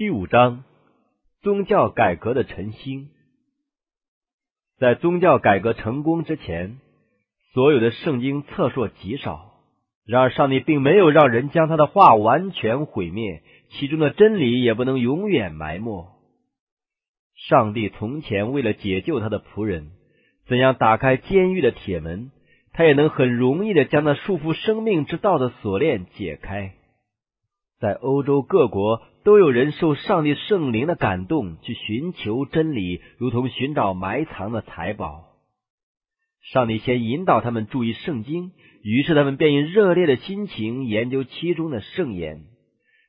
第五章，宗教改革的晨星。在宗教改革成功之前，所有的圣经册数极少。然而，上帝并没有让人将他的话完全毁灭，其中的真理也不能永远埋没。上帝从前为了解救他的仆人，怎样打开监狱的铁门，他也能很容易的将那束缚生命之道的锁链解开。在欧洲各国，都有人受上帝圣灵的感动，去寻求真理，如同寻找埋藏的财宝。上帝先引导他们注意圣经，于是他们便以热烈的心情研究其中的圣言。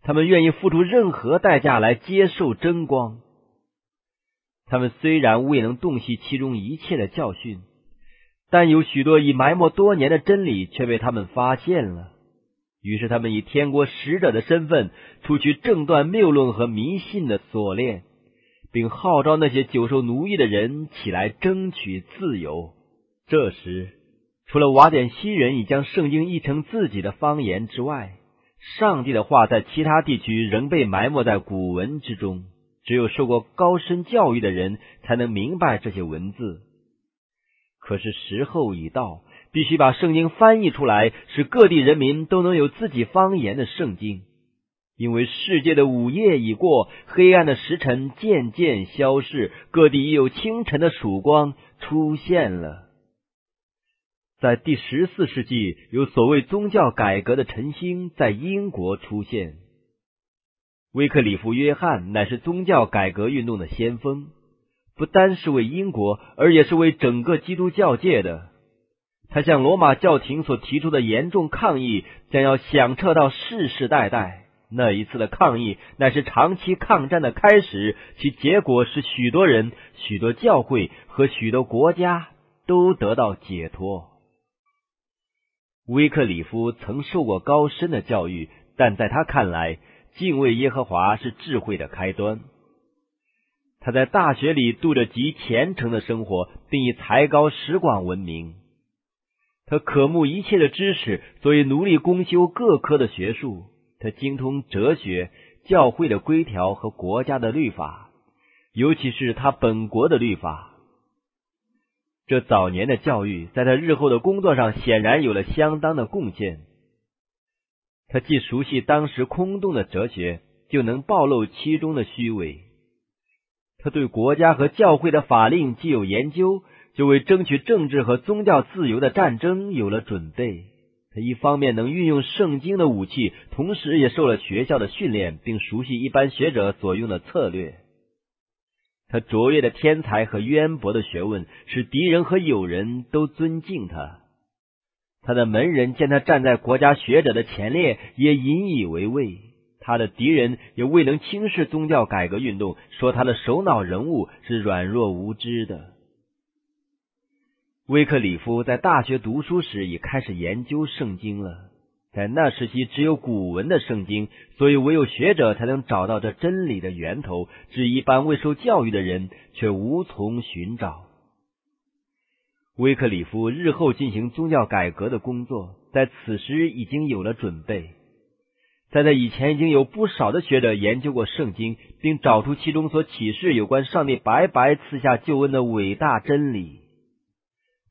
他们愿意付出任何代价来接受真光。他们虽然未能洞悉其中一切的教训，但有许多已埋没多年的真理却被他们发现了。于是，他们以天国使者的身份，出去挣断谬论和迷信的锁链，并号召那些久受奴役的人起来争取自由。这时，除了瓦典西人已将圣经译成自己的方言之外，上帝的话在其他地区仍被埋没在古文之中。只有受过高深教育的人才能明白这些文字。可是时候已到。必须把圣经翻译出来，使各地人民都能有自己方言的圣经。因为世界的午夜已过，黑暗的时辰渐渐消逝，各地已有清晨的曙光出现了。在第十四世纪，有所谓宗教改革的晨星在英国出现。威克里夫·约翰乃是宗教改革运动的先锋，不单是为英国，而也是为整个基督教界的。他向罗马教廷所提出的严重抗议将要响彻到世世代代。那一次的抗议乃是长期抗战的开始，其结果是许多人、许多教会和许多国家都得到解脱。威克里夫曾受过高深的教育，但在他看来，敬畏耶和华是智慧的开端。他在大学里度着极虔诚的生活，并以才高识广闻名。他渴慕一切的知识，所以努力攻修各科的学术。他精通哲学、教会的规条和国家的律法，尤其是他本国的律法。这早年的教育，在他日后的工作上显然有了相当的贡献。他既熟悉当时空洞的哲学，就能暴露其中的虚伪。他对国家和教会的法令既有研究。就为争取政治和宗教自由的战争有了准备。他一方面能运用圣经的武器，同时也受了学校的训练，并熟悉一般学者所用的策略。他卓越的天才和渊博的学问，使敌人和友人都尊敬他。他的门人见他站在国家学者的前列，也引以为畏。他的敌人也未能轻视宗教改革运动，说他的首脑人物是软弱无知的。威克里夫在大学读书时已开始研究圣经了。在那时期，只有古文的圣经，所以唯有学者才能找到这真理的源头，至一般未受教育的人却无从寻找。威克里夫日后进行宗教改革的工作，在此时已经有了准备。在那以前，已经有不少的学者研究过圣经，并找出其中所启示有关上帝白白赐下救恩的伟大真理。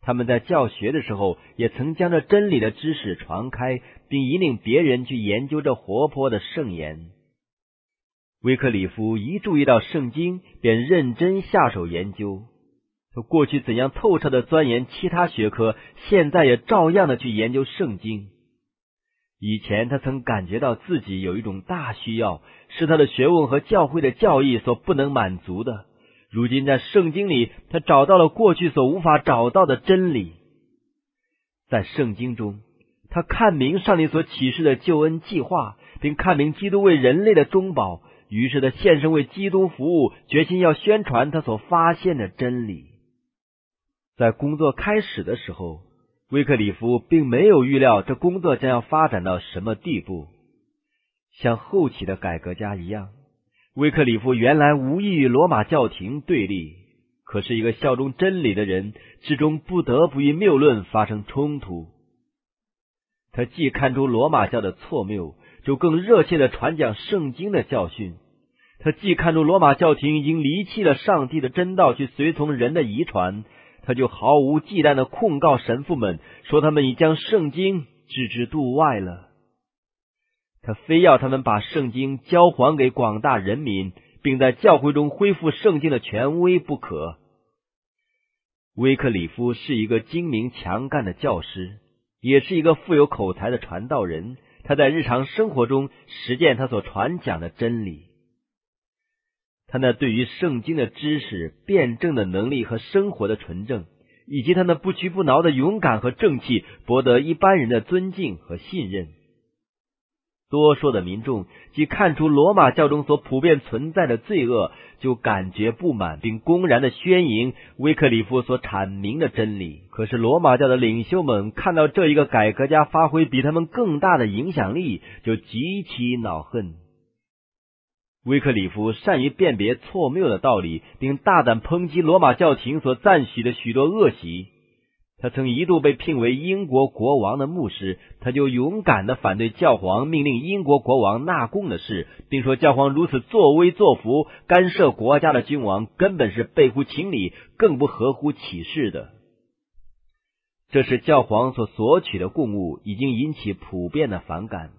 他们在教学的时候，也曾将这真理的知识传开，并引领别人去研究这活泼的圣言。威克里夫一注意到圣经，便认真下手研究。他过去怎样透彻的钻研其他学科，现在也照样的去研究圣经。以前他曾感觉到自己有一种大需要，是他的学问和教会的教义所不能满足的。如今在圣经里，他找到了过去所无法找到的真理。在圣经中，他看明上帝所启示的救恩计划，并看明基督为人类的中保。于是他献身为基督服务，决心要宣传他所发现的真理。在工作开始的时候，威克里夫并没有预料这工作将要发展到什么地步，像后期的改革家一样。威克里夫原来无意与罗马教廷对立，可是一个效忠真理的人，始终不得不与谬论发生冲突。他既看出罗马教的错谬，就更热切的传讲圣经的教训。他既看出罗马教廷已经离弃了上帝的真道，去随从人的遗传，他就毫无忌惮的控告神父们，说他们已将圣经置之度外了。他非要他们把圣经交还给广大人民，并在教会中恢复圣经的权威不可。威克里夫是一个精明强干的教师，也是一个富有口才的传道人。他在日常生活中实践他所传讲的真理。他那对于圣经的知识、辩证的能力和生活的纯正，以及他那不屈不挠的勇敢和正气，博得一般人的尊敬和信任。多数的民众即看出罗马教中所普遍存在的罪恶，就感觉不满，并公然的宣扬威克里夫所阐明的真理。可是罗马教的领袖们看到这一个改革家发挥比他们更大的影响力，就极其恼恨。威克里夫善于辨别错谬的道理，并大胆抨击罗马教廷所赞许的许多恶习。他曾一度被聘为英国国王的牧师，他就勇敢的反对教皇命令英国国王纳贡的事，并说教皇如此作威作福、干涉国家的君王根本是背乎情理，更不合乎启示的。这是教皇所索取的贡物已经引起普遍的反感，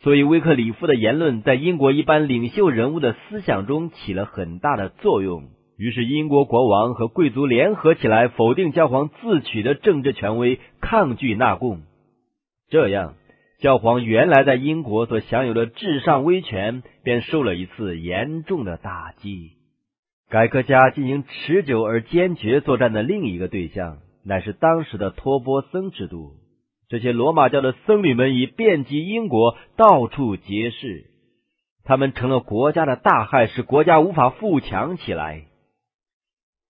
所以威克里夫的言论在英国一般领袖人物的思想中起了很大的作用。于是，英国国王和贵族联合起来，否定教皇自取的政治权威，抗拒纳贡。这样，教皇原来在英国所享有的至上威权，便受了一次严重的打击。改革家进行持久而坚决作战的另一个对象，乃是当时的托钵僧制度。这些罗马教的僧侣们已遍及英国，到处皆是。他们成了国家的大害，使国家无法富强起来。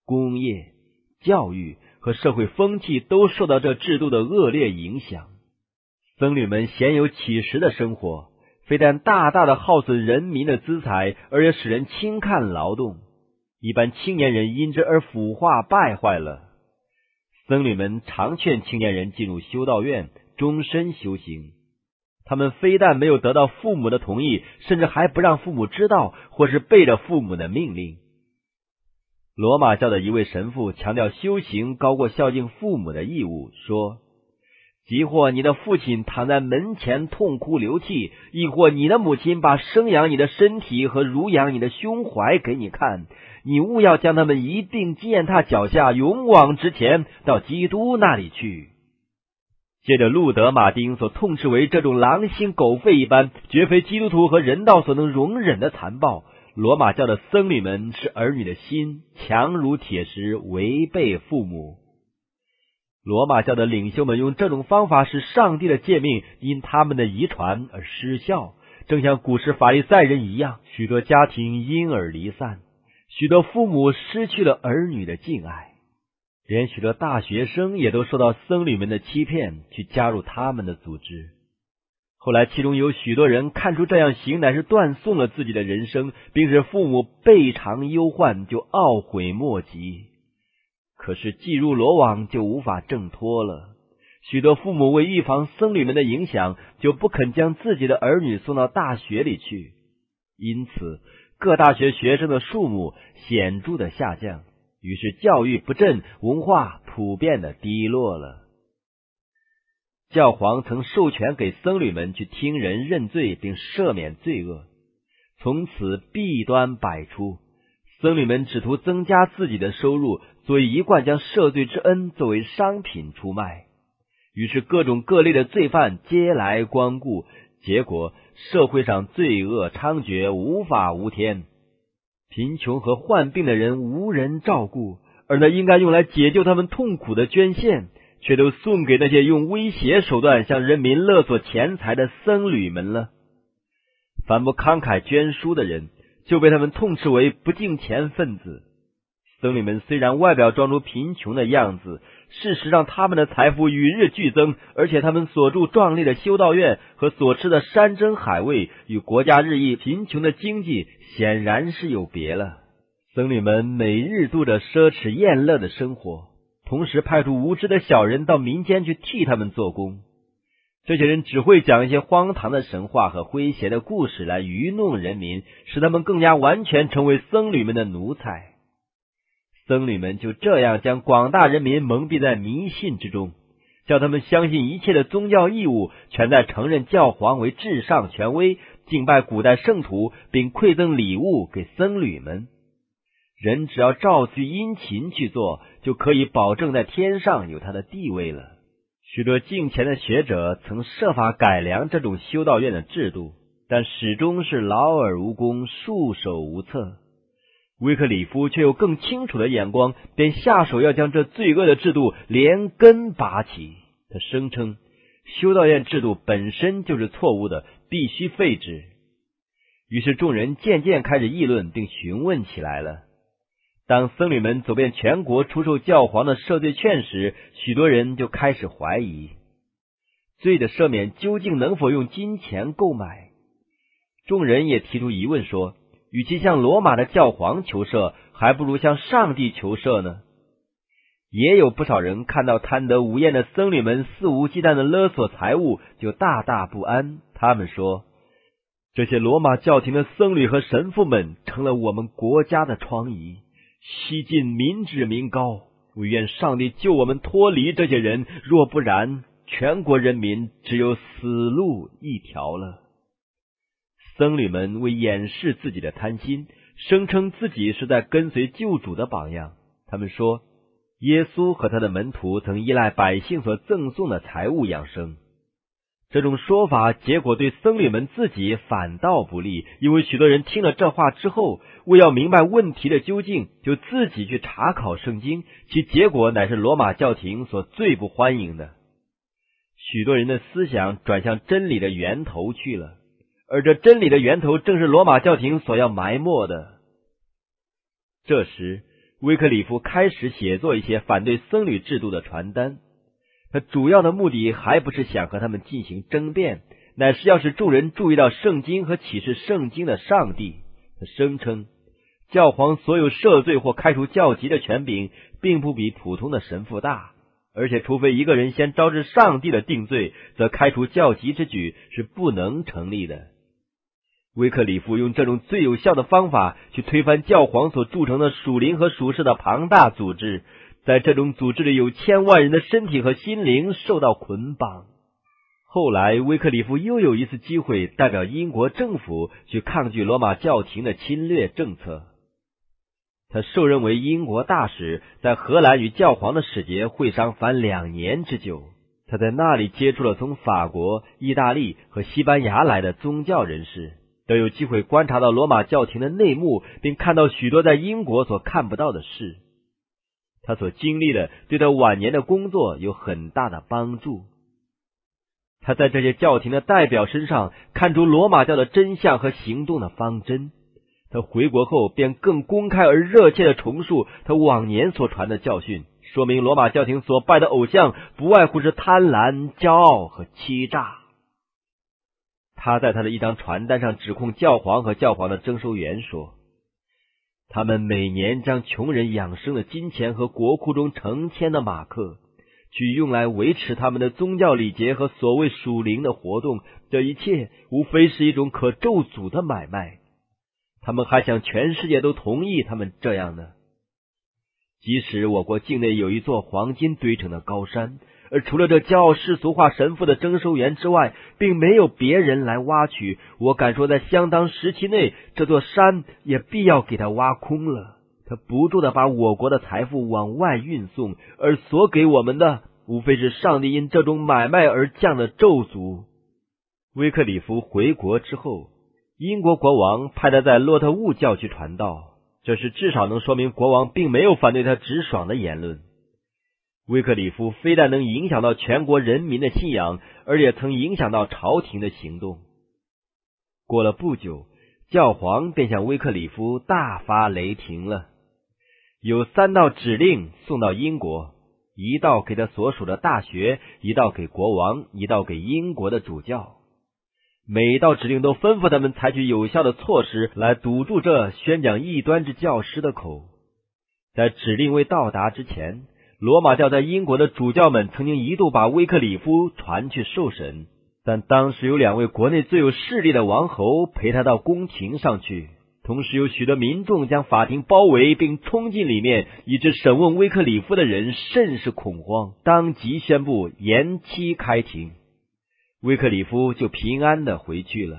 工业、教育和社会风气都受到这制度的恶劣影响。僧侣们鲜有乞食的生活，非但大大的耗损人民的资财，而且使人轻看劳动。一般青年人因之而腐化败坏了。僧侣们常劝青年人进入修道院，终身修行。他们非但没有得到父母的同意，甚至还不让父母知道，或是背着父母的命令。罗马教的一位神父强调修行高过孝敬父母的义务，说：“即或你的父亲躺在门前痛哭流涕，亦或你的母亲把生养你的身体和乳养你的胸怀给你看，你务要将他们一并践踏脚下，勇往直前，到基督那里去。”借着路德马丁所痛斥为这种狼心狗肺一般，绝非基督徒和人道所能容忍的残暴。罗马教的僧侣们是儿女的心强如铁石，违背父母。罗马教的领袖们用这种方法使上帝的诫命因他们的遗传而失效，正像古时法利赛人一样，许多家庭因而离散，许多父母失去了儿女的敬爱，连许多大学生也都受到僧侣们的欺骗，去加入他们的组织。后来，其中有许多人看出这样行乃是断送了自己的人生，并使父母倍尝忧患，就懊悔莫及。可是，既入罗网，就无法挣脱了。许多父母为预防僧侣们的影响，就不肯将自己的儿女送到大学里去，因此各大学学生的数目显著的下降，于是教育不振，文化普遍的低落了。教皇曾授权给僧侣们去听人认罪，并赦免罪恶。从此弊端百出，僧侣们只图增加自己的收入，所以一贯将赦罪之恩作为商品出卖。于是各种各类的罪犯皆来光顾，结果社会上罪恶猖獗，无法无天。贫穷和患病的人无人照顾，而那应该用来解救他们痛苦的捐献。却都送给那些用威胁手段向人民勒索钱财的僧侣们了。凡不慷慨捐书的人，就被他们痛斥为不敬钱分子。僧侣们虽然外表装出贫穷的样子，事实上他们的财富与日俱增，而且他们所住壮丽的修道院和所吃的山珍海味，与国家日益贫穷的经济显然是有别了。僧侣们每日度着奢侈宴乐的生活。同时派出无知的小人到民间去替他们做工，这些人只会讲一些荒唐的神话和诙谐的故事来愚弄人民，使他们更加完全成为僧侣们的奴才。僧侣们就这样将广大人民蒙蔽在迷信之中，叫他们相信一切的宗教义务全在承认教皇为至上权威，敬拜古代圣徒，并馈赠礼物给僧侣们。人只要照据殷勤去做，就可以保证在天上有他的地位了。许多敬虔的学者曾设法改良这种修道院的制度，但始终是劳而无功，束手无策。威克里夫却有更清楚的眼光，便下手要将这罪恶的制度连根拔起。他声称，修道院制度本身就是错误的，必须废止。于是众人渐渐开始议论并询问起来了。当僧侣们走遍全国出售教皇的赦罪券时，许多人就开始怀疑罪的赦免究竟能否用金钱购买。众人也提出疑问说：与其向罗马的教皇求赦，还不如向上帝求赦呢？也有不少人看到贪得无厌的僧侣们肆无忌惮的勒索财物，就大大不安。他们说：这些罗马教廷的僧侣和神父们成了我们国家的疮痍。西晋民脂民膏，我愿上帝救我们脱离这些人，若不然，全国人民只有死路一条了。僧侣们为掩饰自己的贪心，声称自己是在跟随救主的榜样。他们说，耶稣和他的门徒曾依赖百姓所赠送的财物养生。这种说法结果对僧侣们自己反倒不利，因为许多人听了这话之后，为要明白问题的究竟，就自己去查考圣经，其结果乃是罗马教廷所最不欢迎的。许多人的思想转向真理的源头去了，而这真理的源头正是罗马教廷所要埋没的。这时，威克里夫开始写作一些反对僧侣制度的传单。他主要的目的还不是想和他们进行争辩，乃是要使众人注意到圣经和启示圣经的上帝。他声称，教皇所有赦罪或开除教籍的权柄，并不比普通的神父大，而且除非一个人先招致上帝的定罪，则开除教籍之举是不能成立的。威克里夫用这种最有效的方法去推翻教皇所铸成的属灵和属世的庞大组织。在这种组织里，有千万人的身体和心灵受到捆绑。后来，威克里夫又有一次机会代表英国政府去抗拒罗马教廷的侵略政策。他受任为英国大使，在荷兰与教皇的使节会商凡两年之久。他在那里接触了从法国、意大利和西班牙来的宗教人士，都有机会观察到罗马教廷的内幕，并看到许多在英国所看不到的事。他所经历的，对他晚年的工作有很大的帮助。他在这些教廷的代表身上看出罗马教的真相和行动的方针。他回国后便更公开而热切的重述他往年所传的教训，说明罗马教廷所拜的偶像不外乎是贪婪、骄傲和欺诈。他在他的一张传单上指控教皇和教皇的征收员说。他们每年将穷人养生的金钱和国库中成千的马克，去用来维持他们的宗教礼节和所谓属灵的活动。这一切无非是一种可咒诅的买卖。他们还想全世界都同意他们这样呢？即使我国境内有一座黄金堆成的高山。而除了这骄傲世俗化神父的征收员之外，并没有别人来挖取。我敢说，在相当时期内，这座山也必要给他挖空了。他不住的把我国的财富往外运送，而所给我们的，无非是上帝因这种买卖而降的咒诅。威克里夫回国之后，英国国王派他在洛特物教区传道，这是至少能说明国王并没有反对他直爽的言论。威克里夫非但能影响到全国人民的信仰，而且曾影响到朝廷的行动。过了不久，教皇便向威克里夫大发雷霆了。有三道指令送到英国：一道给他所属的大学，一道给国王，一道给英国的主教。每一道指令都吩咐他们采取有效的措施来堵住这宣讲异端之教师的口。在指令未到达之前。罗马教在英国的主教们曾经一度把威克里夫传去受审，但当时有两位国内最有势力的王侯陪他到宫廷上去，同时有许多民众将法庭包围并冲进里面，以致审问威克里夫的人甚是恐慌，当即宣布延期开庭。威克里夫就平安的回去了。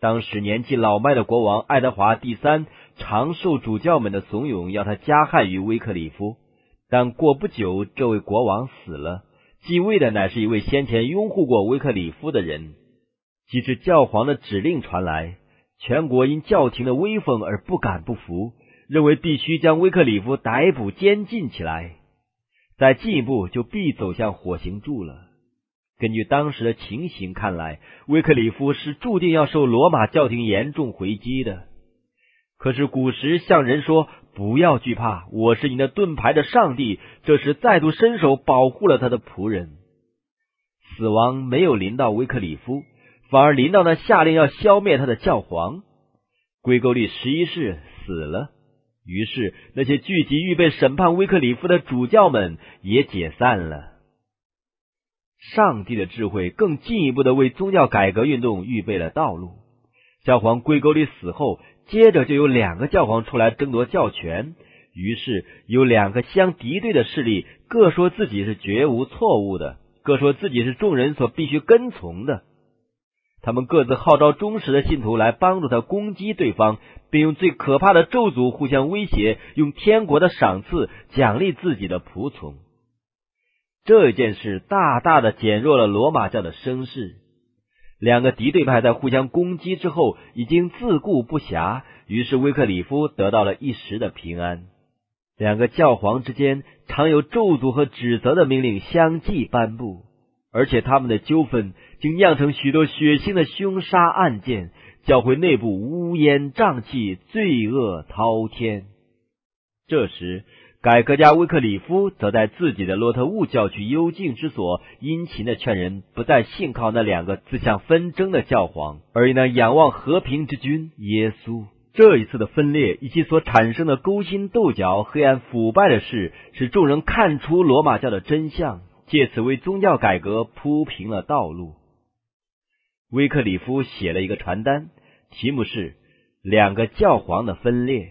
当时年纪老迈的国王爱德华第三常受主教们的怂恿，要他加害于威克里夫。但过不久，这位国王死了，继位的乃是一位先前拥护过威克里夫的人。及至教皇的指令传来，全国因教廷的威风而不敢不服，认为必须将威克里夫逮捕监禁起来，再进一步就必走向火刑柱了。根据当时的情形看来，威克里夫是注定要受罗马教廷严重回击的。可是古时向人说。不要惧怕，我是你的盾牌的上帝。这时再度伸手保护了他的仆人。死亡没有临到威克里夫，反而临到那下令要消灭他的教皇。归沟利十一世死了，于是那些聚集预备审判威克里夫的主教们也解散了。上帝的智慧更进一步的为宗教改革运动预备了道路。教皇归沟利死后。接着就有两个教皇出来争夺教权，于是有两个相敌对的势力，各说自己是绝无错误的，各说自己是众人所必须跟从的。他们各自号召忠实的信徒来帮助他攻击对方，并用最可怕的咒诅互相威胁，用天国的赏赐奖励自己的仆从。这件事大大的减弱了罗马教的声势。两个敌对派在互相攻击之后，已经自顾不暇，于是威克里夫得到了一时的平安。两个教皇之间常有咒诅和指责的命令相继颁布，而且他们的纠纷竟酿成许多血腥的凶杀案件，教会内部乌烟瘴气，罪恶滔天。这时。改革家威克里夫则在自己的洛特务教区幽静之所，殷勤的劝人不再信靠那两个自相纷争的教皇，而以那仰望和平之君耶稣。这一次的分裂以及所产生的勾心斗角、黑暗腐败的事，使众人看出罗马教的真相，借此为宗教改革铺平了道路。威克里夫写了一个传单，题目是“两个教皇的分裂”。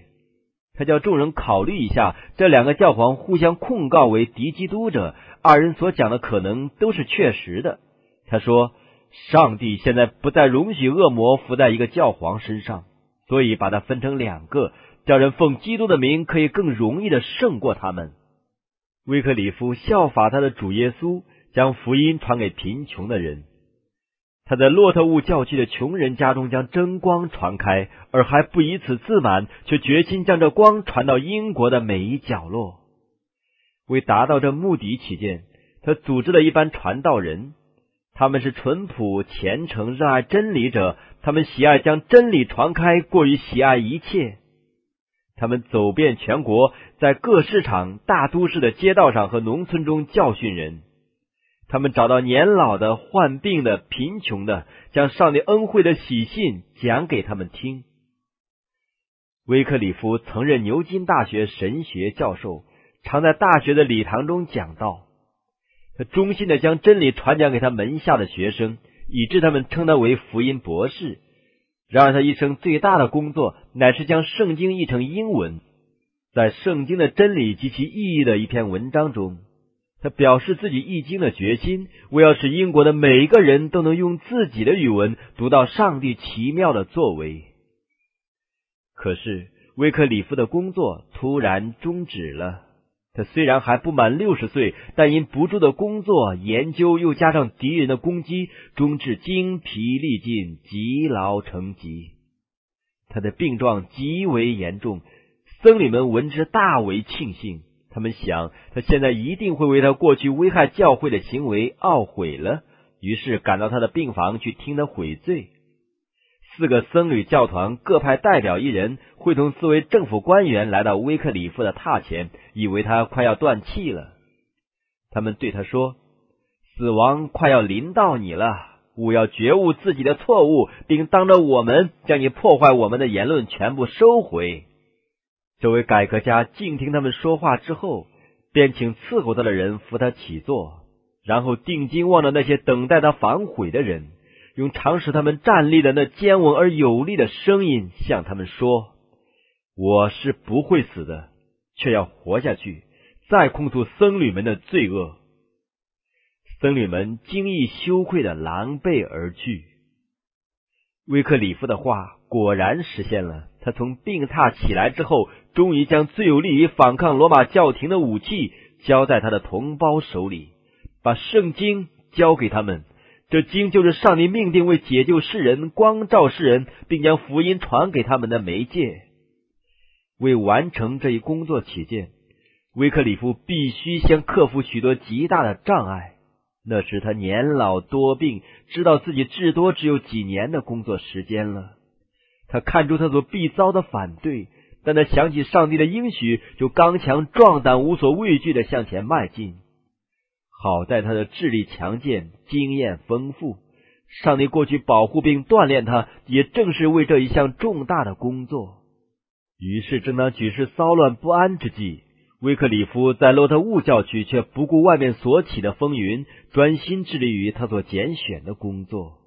他叫众人考虑一下，这两个教皇互相控告为敌基督者，二人所讲的可能都是确实的。他说：“上帝现在不再容许恶魔附在一个教皇身上，所以把它分成两个，叫人奉基督的名可以更容易的胜过他们。”威克里夫效法他的主耶稣，将福音传给贫穷的人。他在洛特乌教区的穷人家中将真光传开，而还不以此自满，却决心将这光传到英国的每一角落。为达到这目的起见，他组织了一班传道人，他们是淳朴、虔诚、热爱真理者。他们喜爱将真理传开，过于喜爱一切。他们走遍全国，在各市场、大都市的街道上和农村中教训人。他们找到年老的、患病的、贫穷的，将上帝恩惠的喜信讲给他们听。威克里夫曾任牛津大学神学教授，常在大学的礼堂中讲道。他忠心的将真理传讲给他门下的学生，以致他们称他为福音博士。然而，他一生最大的工作乃是将圣经译成英文，在圣经的真理及其意义的一篇文章中。他表示自己译经的决心，为要使英国的每一个人都能用自己的语文读到上帝奇妙的作为。可是威克里夫的工作突然终止了。他虽然还不满六十岁，但因不住的工作研究，又加上敌人的攻击，终至精疲力尽、积劳成疾。他的病状极为严重，僧侣们闻之大为庆幸。他们想，他现在一定会为他过去危害教会的行为懊悔了，于是赶到他的病房去听他悔罪。四个僧侣教团各派代表一人，会同四位政府官员来到威克里夫的榻前，以为他快要断气了。他们对他说：“死亡快要临到你了，勿要觉悟自己的错误，并当着我们将你破坏我们的言论全部收回。”这位改革家静听他们说话之后，便请伺候他的人扶他起坐，然后定睛望着那些等待他反悔的人，用常使他们站立的那坚稳而有力的声音向他们说：“我是不会死的，却要活下去，再控诉僧侣们的罪恶。”僧侣们惊异羞愧的狼狈而去。威克里夫的话果然实现了。他从病榻起来之后，终于将最有利于反抗罗马教廷的武器交在他的同胞手里，把圣经交给他们。这经就是上帝命定为解救世人、光照世人，并将福音传给他们的媒介。为完成这一工作起见，威克里夫必须先克服许多极大的障碍。那时他年老多病，知道自己至多只有几年的工作时间了。他看出他所必遭的反对，但他想起上帝的应许，就刚强壮胆、无所畏惧的向前迈进。好在他的智力强健、经验丰富，上帝过去保护并锻炼他，也正是为这一项重大的工作。于是，正当举世骚乱不安之际，威克里夫在洛特务教区却不顾外面所起的风云，专心致力于他所拣选的工作。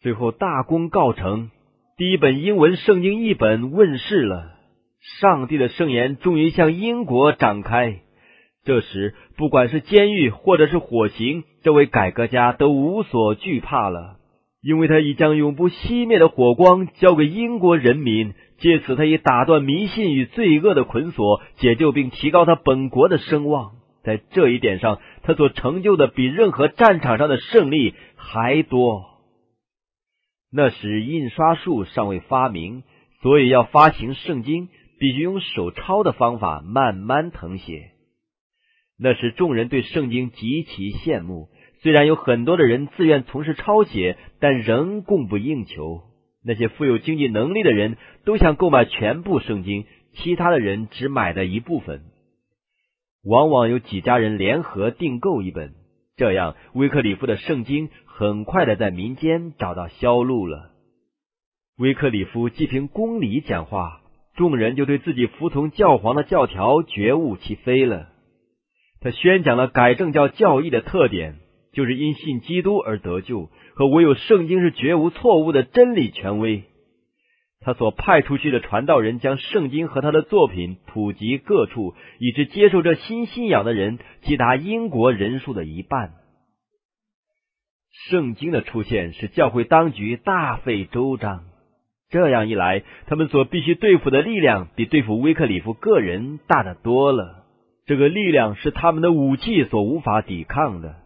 最后大功告成，第一本英文圣经译本问世了，上帝的圣言终于向英国展开。这时，不管是监狱或者是火刑，这位改革家都无所惧怕了，因为他已将永不熄灭的火光交给英国人民。借此，他以打断迷信与罪恶的捆锁，解救并提高他本国的声望。在这一点上，他所成就的比任何战场上的胜利还多。那时，印刷术尚未发明，所以要发行圣经，必须用手抄的方法慢慢誊写。那时，众人对圣经极其羡慕。虽然有很多的人自愿从事抄写，但仍供不应求。那些富有经济能力的人都想购买全部圣经，其他的人只买的一部分。往往有几家人联合订购一本，这样威克里夫的圣经很快的在民间找到销路了。威克里夫既凭公理讲话，众人就对自己服从教皇的教条觉悟其非了。他宣讲了改正教教义的特点，就是因信基督而得救。和唯有圣经是绝无错误的真理权威。他所派出去的传道人将圣经和他的作品普及各处，以致接受这新信仰的人即达英国人数的一半。圣经的出现使教会当局大费周章。这样一来，他们所必须对付的力量比对付威克里夫个人大得多了。这个力量是他们的武器所无法抵抗的。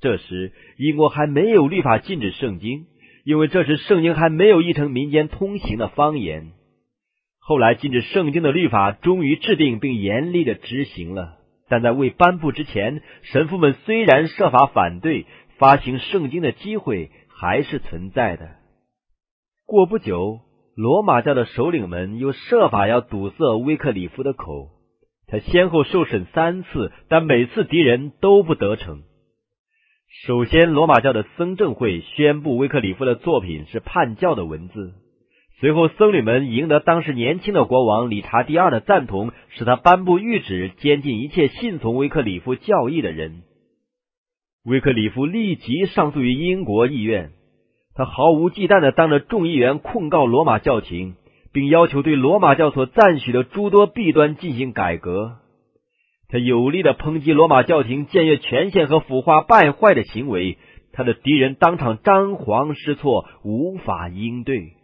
这时，英国还没有立法禁止圣经，因为这时圣经还没有译成民间通行的方言。后来，禁止圣经的律法终于制定并严厉的执行了，但在未颁布之前，神父们虽然设法反对发行圣经的机会，还是存在的。过不久，罗马教的首领们又设法要堵塞威克里夫的口，他先后受审三次，但每次敌人都不得逞。首先，罗马教的僧正会宣布威克里夫的作品是叛教的文字。随后，僧侣们赢得当时年轻的国王理查第二的赞同，使他颁布谕旨，监禁一切信从威克里夫教义的人。威克里夫立即上诉于英国议院，他毫无忌惮的当着众议员控告罗马教廷，并要求对罗马教所赞许的诸多弊端进行改革。他有力的抨击罗马教廷僭越权限和腐化败坏的行为，他的敌人当场张皇失措，无法应对。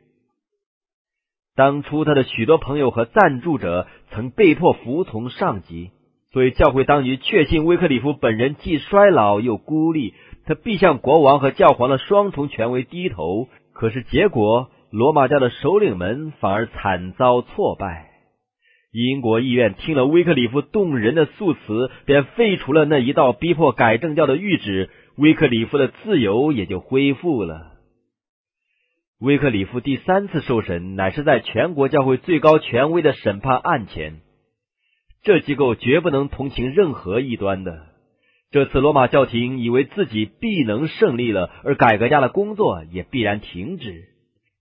当初他的许多朋友和赞助者曾被迫服从上级，所以教会当局确信威克里夫本人既衰老又孤立，他必向国王和教皇的双重权威低头。可是结果，罗马教的首领们反而惨遭挫败。英国议院听了威克里夫动人的诉词，便废除了那一道逼迫改正教的谕旨，威克里夫的自由也就恢复了。威克里夫第三次受审，乃是在全国教会最高权威的审判案前。这机构绝不能同情任何异端的。这次罗马教廷以为自己必能胜利了，而改革家的工作也必然停止。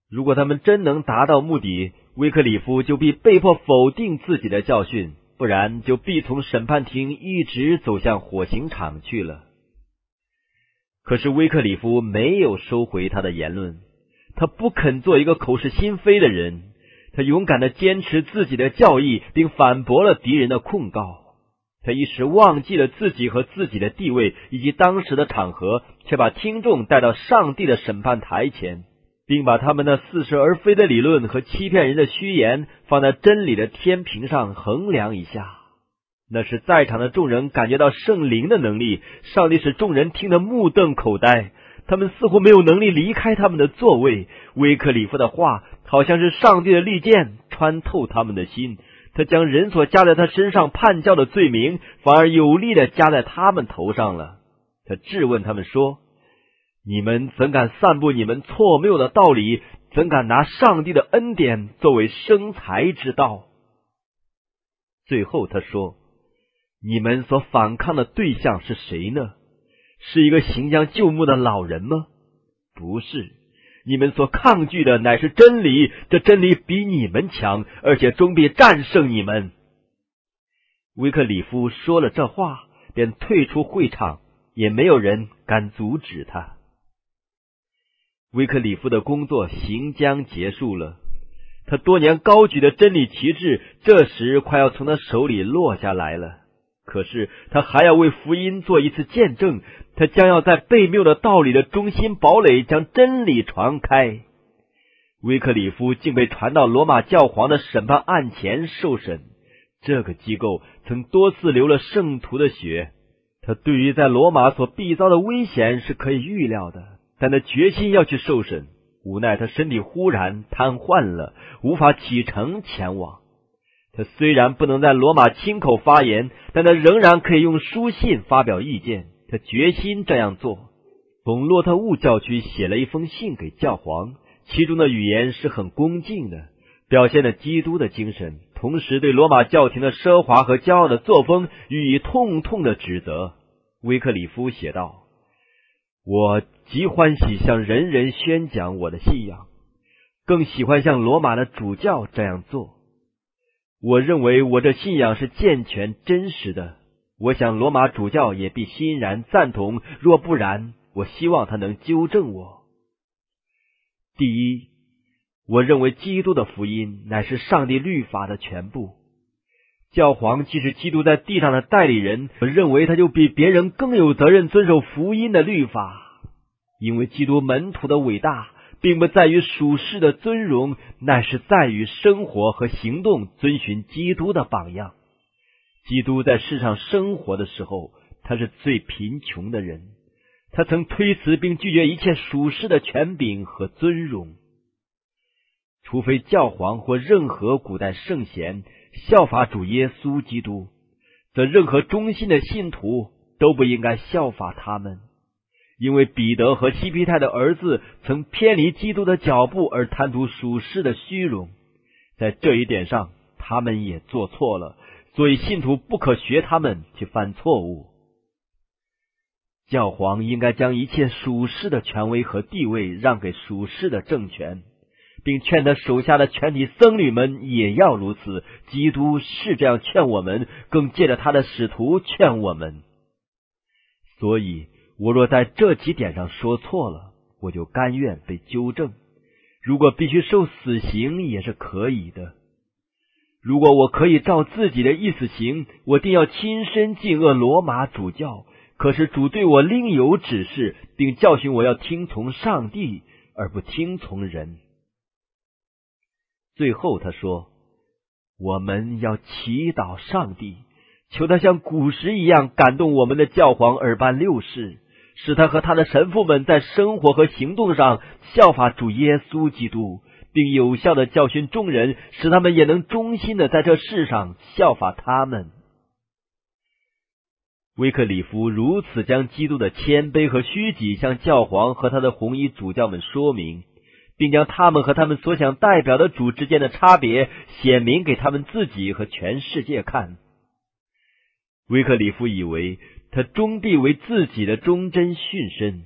如果他们真能达到目的，威克里夫就必被迫否定自己的教训，不然就必从审判厅一直走向火刑场去了。可是威克里夫没有收回他的言论，他不肯做一个口是心非的人，他勇敢的坚持自己的教义，并反驳了敌人的控告。他一时忘记了自己和自己的地位以及当时的场合，却把听众带到上帝的审判台前，并把他们那似是而非的理论和欺骗人的虚言放在真理的天平上衡量一下。那是在场的众人感觉到圣灵的能力，上帝使众人听得目瞪口呆，他们似乎没有能力离开他们的座位。威克里夫的话好像是上帝的利剑，穿透他们的心。他将人所加在他身上叛教的罪名，反而有力的加在他们头上了。他质问他们说：“你们怎敢散布你们错谬的道理？怎敢拿上帝的恩典作为生财之道？”最后他说：“你们所反抗的对象是谁呢？是一个行将就木的老人吗？不是。”你们所抗拒的乃是真理，这真理比你们强，而且终必战胜你们。维克里夫说了这话，便退出会场，也没有人敢阻止他。威克里夫的工作行将结束了，他多年高举的真理旗帜，这时快要从他手里落下来了。可是他还要为福音做一次见证，他将要在悖谬的道理的中心堡垒将真理传开。威克里夫竟被传到罗马教皇的审判案前受审。这个机构曾多次流了圣徒的血，他对于在罗马所必遭的危险是可以预料的，但他决心要去受审。无奈他身体忽然瘫痪了，无法启程前往。他虽然不能在罗马亲口发言，但他仍然可以用书信发表意见。他决心这样做，从洛特务教区写了一封信给教皇，其中的语言是很恭敬的，表现了基督的精神，同时对罗马教廷的奢华和骄傲的作风予以痛痛的指责。威克里夫写道：“我极欢喜向人人宣讲我的信仰，更喜欢像罗马的主教这样做。”我认为我这信仰是健全真实的，我想罗马主教也必欣然赞同。若不然，我希望他能纠正我。第一，我认为基督的福音乃是上帝律法的全部。教皇既是基督在地上的代理人，我认为他就比别人更有责任遵守福音的律法，因为基督门徒的伟大。并不在于属世的尊荣，乃是在于生活和行动遵循基督的榜样。基督在世上生活的时候，他是最贫穷的人，他曾推辞并拒绝一切属世的权柄和尊荣，除非教皇或任何古代圣贤效法主耶稣基督，则任何忠心的信徒都不应该效法他们。因为彼得和西皮泰的儿子曾偏离基督的脚步而贪图属世的虚荣，在这一点上他们也做错了，所以信徒不可学他们去犯错误。教皇应该将一切属世的权威和地位让给属世的政权，并劝他手下的全体僧侣们也要如此。基督是这样劝我们，更借着他的使徒劝我们，所以。我若在这几点上说错了，我就甘愿被纠正。如果必须受死刑，也是可以的。如果我可以照自己的意思行，我定要亲身进恶罗马主教。可是主对我另有指示，并教训我要听从上帝，而不听从人。最后他说：“我们要祈祷上帝，求他像古时一样感动我们的教皇尔班六世。”使他和他的神父们在生活和行动上效法主耶稣基督，并有效的教训众人，使他们也能忠心的在这世上效法他们。威克里夫如此将基督的谦卑和虚己向教皇和他的红衣主教们说明，并将他们和他们所想代表的主之间的差别显明给他们自己和全世界看。威克里夫以为。他终必为自己的忠贞殉身，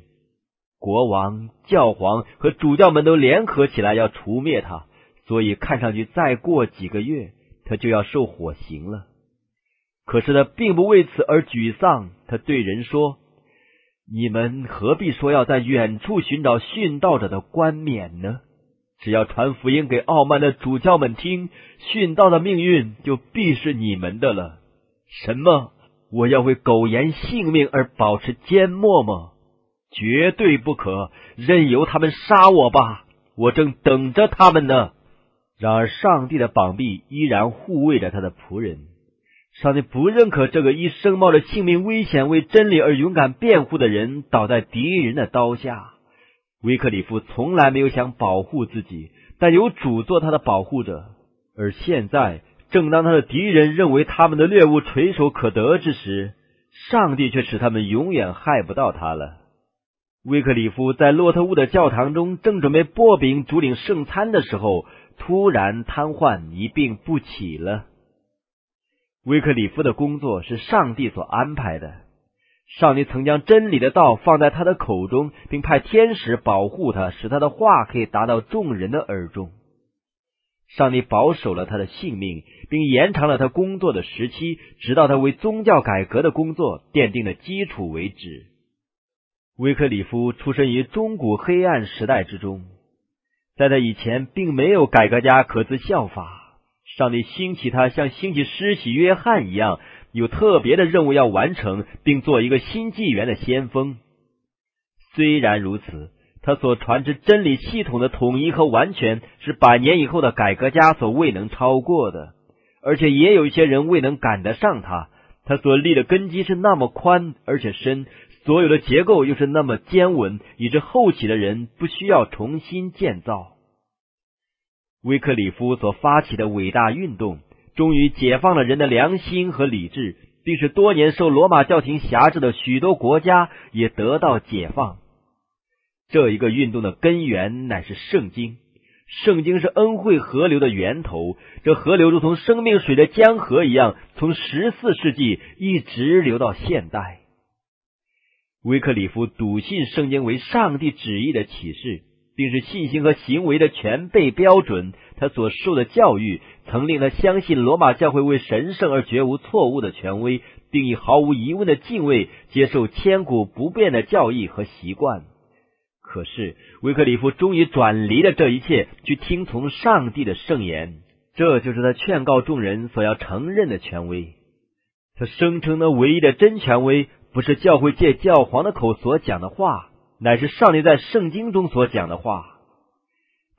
国王、教皇和主教们都联合起来要除灭他，所以看上去再过几个月他就要受火刑了。可是他并不为此而沮丧，他对人说：“你们何必说要在远处寻找殉道者的冠冕呢？只要传福音给傲慢的主教们听，殉道的命运就必是你们的了。什么？我要为苟延性命而保持缄默吗？绝对不可！任由他们杀我吧，我正等着他们呢。然而，上帝的膀臂依然护卫着他的仆人。上帝不认可这个一生冒着性命危险为真理而勇敢辩护的人倒在敌人的刀下。威克里夫从来没有想保护自己，但有主做他的保护者。而现在，正当他的敌人认为他们的猎物垂手可得之时，上帝却使他们永远害不到他了。威克里夫在洛特乌的教堂中正准备薄饼主领圣餐的时候，突然瘫痪，一病不起了。威克里夫的工作是上帝所安排的。上帝曾将真理的道放在他的口中，并派天使保护他，使他的话可以达到众人的耳中。上帝保守了他的性命，并延长了他工作的时期，直到他为宗教改革的工作奠定了基础为止。威克里夫出生于中古黑暗时代之中，在他以前并没有改革家可资效法。上帝兴起他，像兴起施洗约翰一样，有特别的任务要完成，并做一个新纪元的先锋。虽然如此，他所传之真理系统的统一和完全，是百年以后的改革家所未能超过的，而且也有一些人未能赶得上他。他所立的根基是那么宽而且深，所有的结构又是那么坚稳，以致后起的人不需要重新建造。威克里夫所发起的伟大运动，终于解放了人的良心和理智，并使多年受罗马教廷辖制的许多国家也得到解放。这一个运动的根源乃是圣经，圣经是恩惠河流的源头，这河流如同生命水的江河一样，从十四世纪一直流到现代。威克里夫笃信圣经为上帝旨意的启示。并是信心和行为的全备标准。他所受的教育曾令他相信罗马教会为神圣而绝无错误的权威，并以毫无疑问的敬畏接受千古不变的教义和习惯。可是，维克里夫终于转离了这一切，去听从上帝的圣言。这就是他劝告众人所要承认的权威。他声称的唯一的真权威，不是教会借教皇的口所讲的话。乃是上帝在圣经中所讲的话。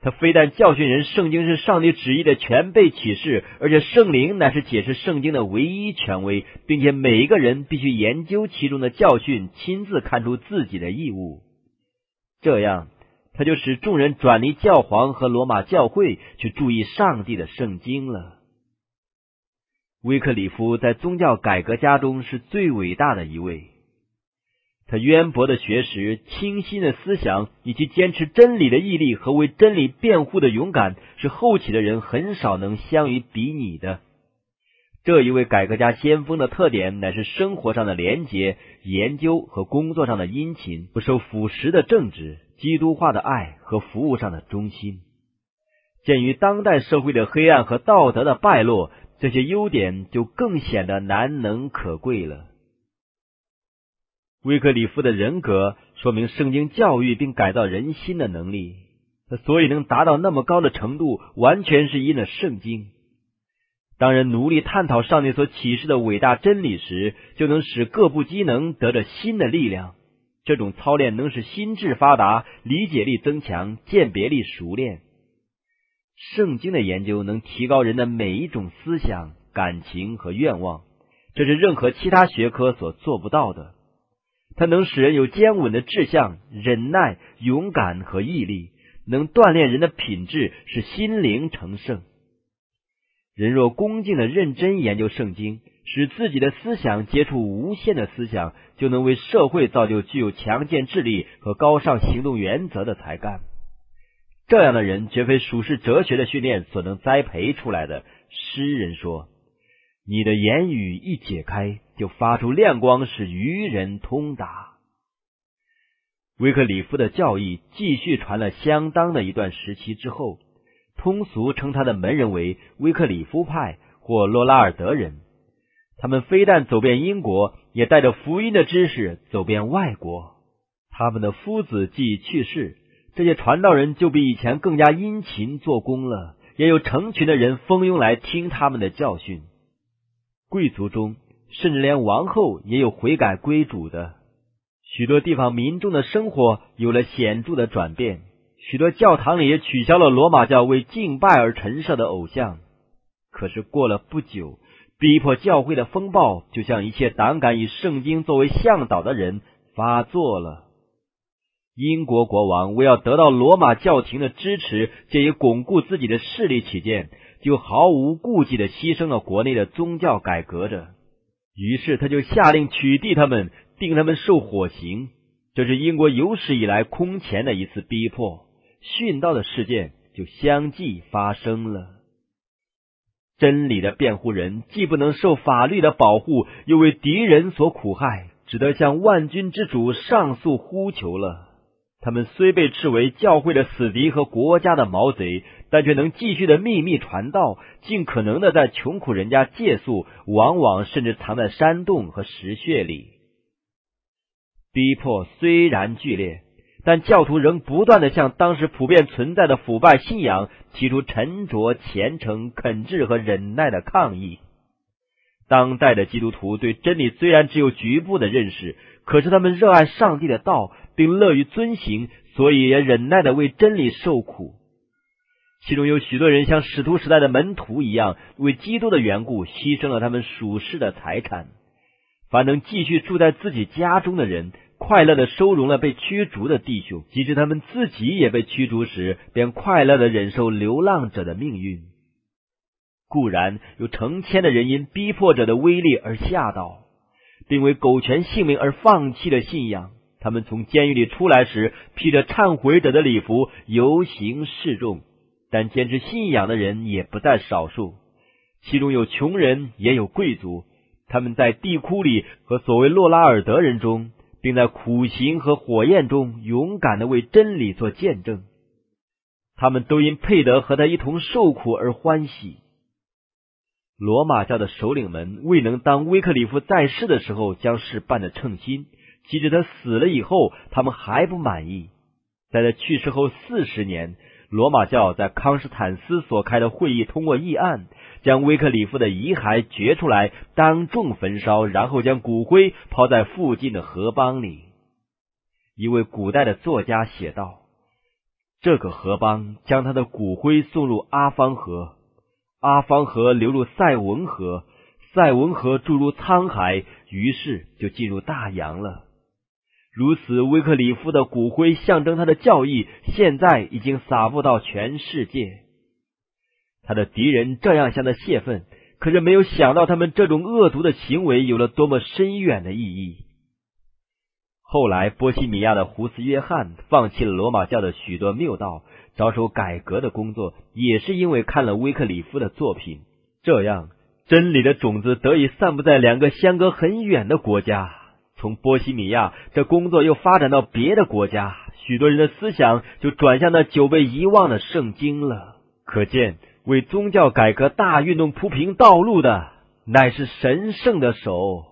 他非但教训人，圣经是上帝旨意的全备启示，而且圣灵乃是解释圣经的唯一权威，并且每一个人必须研究其中的教训，亲自看出自己的义务。这样，他就使众人转离教皇和罗马教会，去注意上帝的圣经了。威克里夫在宗教改革家中是最伟大的一位。他渊博的学识、清新的思想以及坚持真理的毅力和为真理辩护的勇敢，是后起的人很少能相与比拟的。这一位改革家先锋的特点，乃是生活上的廉洁、研究和工作上的殷勤，不受腐蚀的正直、基督化的爱和服务上的忠心。鉴于当代社会的黑暗和道德的败落，这些优点就更显得难能可贵了。威克里夫的人格说明圣经教育并改造人心的能力。他所以能达到那么高的程度，完全是因了圣经。当人努力探讨上帝所启示的伟大真理时，就能使各部机能得着新的力量。这种操练能使心智发达，理解力增强，鉴别力熟练。圣经的研究能提高人的每一种思想、感情和愿望，这是任何其他学科所做不到的。它能使人有坚稳的志向、忍耐、勇敢和毅力，能锻炼人的品质，使心灵成圣。人若恭敬的认真研究圣经，使自己的思想接触无限的思想，就能为社会造就具有强健智力和高尚行动原则的才干。这样的人绝非属世哲学的训练所能栽培出来的。诗人说：“你的言语一解开。”就发出亮光，使愚人通达。威克里夫的教义继续传了相当的一段时期之后，通俗称他的门人为威克里夫派或洛拉尔德人。他们非但走遍英国，也带着福音的知识走遍外国。他们的夫子既去世，这些传道人就比以前更加殷勤做工了，也有成群的人蜂拥来听他们的教训。贵族中，甚至连王后也有悔改归主的。许多地方民众的生活有了显著的转变，许多教堂里也取消了罗马教为敬拜而陈设的偶像。可是过了不久，逼迫教会的风暴就像一切胆敢以圣经作为向导的人发作了。英国国王为要得到罗马教廷的支持，借以巩固自己的势力起见，就毫无顾忌的牺牲了国内的宗教改革者。于是他就下令取缔他们。定他们受火刑，这是英国有史以来空前的一次逼迫。殉道的事件就相继发生了。真理的辩护人既不能受法律的保护，又为敌人所苦害，只得向万军之主上诉呼求了。他们虽被斥为教会的死敌和国家的毛贼，但却能继续的秘密传道，尽可能的在穷苦人家借宿，往往甚至藏在山洞和石穴里。逼迫虽然剧烈，但教徒仍不断的向当时普遍存在的腐败信仰提出沉着、虔诚、恳挚和忍耐的抗议。当代的基督徒对真理虽然只有局部的认识，可是他们热爱上帝的道，并乐于遵行，所以也忍耐的为真理受苦。其中有许多人像使徒时代的门徒一样，为基督的缘故牺牲了他们属世的财产。凡能继续住在自己家中的人，快乐的收容了被驱逐的弟兄；即使他们自己也被驱逐时，便快乐的忍受流浪者的命运。固然有成千的人因逼迫者的威力而吓倒，并为苟全性命而放弃了信仰。他们从监狱里出来时，披着忏悔者的礼服游行示众，但坚持信仰的人也不在少数，其中有穷人，也有贵族。他们在地窟里和所谓洛拉尔德人中，并在苦行和火焰中勇敢的为真理做见证。他们都因佩德和他一同受苦而欢喜。罗马教的首领们未能当威克里夫在世的时候将事办得称心，即使他死了以后，他们还不满意。在他去世后四十年，罗马教在康斯坦斯所开的会议通过议案。将威克里夫的遗骸掘出来，当众焚烧，然后将骨灰抛在附近的河浜里。一位古代的作家写道：“这个河浜将他的骨灰送入阿方河，阿方河流入塞文河，塞文河注入沧海，于是就进入大洋了。如此，威克里夫的骨灰象征他的教义，现在已经撒布到全世界。”他的敌人这样向他泄愤，可是没有想到他们这种恶毒的行为有了多么深远的意义。后来，波西米亚的胡斯约翰放弃了罗马教的许多谬道，着手改革的工作，也是因为看了威克里夫的作品。这样，真理的种子得以散布在两个相隔很远的国家。从波西米亚，这工作又发展到别的国家，许多人的思想就转向那久被遗忘的圣经了。可见。为宗教改革大运动铺平道路的，乃是神圣的手。